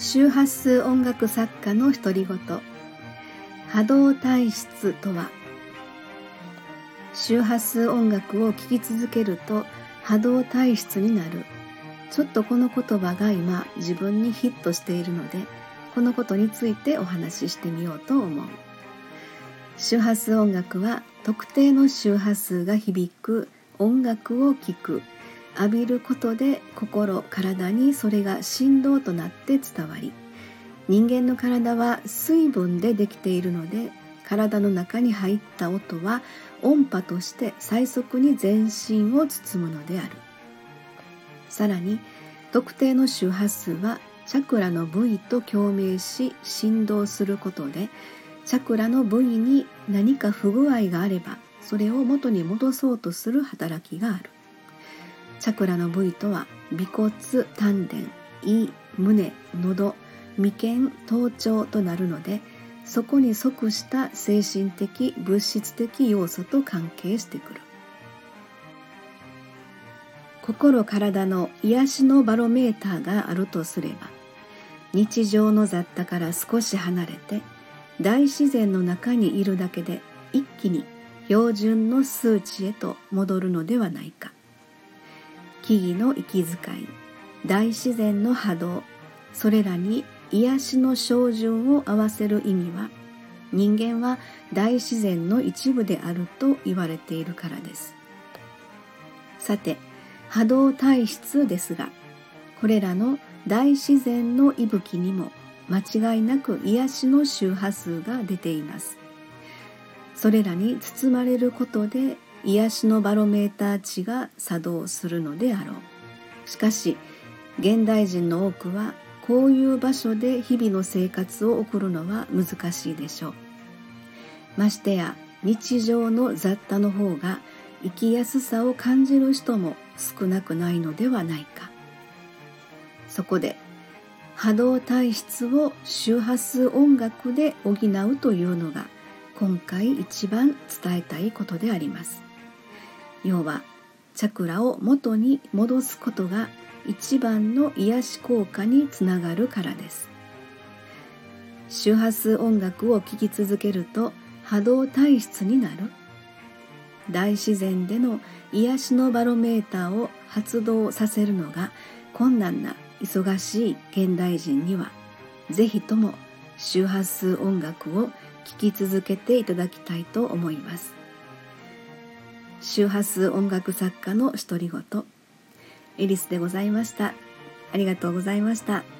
周波数音楽作家の独り言。波動体質とは周波数音楽を聴き続けると波動体質になる。ちょっとこの言葉が今自分にヒットしているのでこのことについてお話ししてみようと思う。周波数音楽は特定の周波数が響く音楽を聴く。浴びることで心体にそれが振動となって伝わり人間の体は水分でできているので体の中に入った音は音波として最速に全身を包むのである。さらに特定の周波数はチャクラの部位と共鳴し振動することでチャクラの部位に何か不具合があればそれを元に戻そうとする働きがある。チャクラの部位とは尾骨丹田胃胸喉眉間頭頂となるのでそこに即した精神的物質的要素と関係してくる。心体の癒しのバロメーターがあるとすれば日常の雑多から少し離れて大自然の中にいるだけで一気に標準の数値へと戻るのではないか。木々の息遣い大自然の波動それらに癒しの照準を合わせる意味は人間は大自然の一部であると言われているからです。さて波動体質ですがこれらの大自然の息吹にも間違いなく癒しの周波数が出ています。それらに包まれることで癒しのバロメーター値が作動するのであろう。しかし現代人の多くはこういう場所で日々の生活を送るのは難しいでしょう。ましてや日常の雑多の方が生きやすさを感じる人も少なくないのではないか。そこで波動体質を周波数音楽で補うというのが今回一番伝えたいことであります。要はチャクラを元に戻すことが一番の癒し効果につながるからです。周波数音楽を聴き続けると波動体質になる。大自然での癒しのバロメーターを発動させるのが困難な忙しい現代人には是非とも周波数音楽を聴き続けていただきたいと思います。周波数音楽作家の独り言エリスでございましたありがとうございました。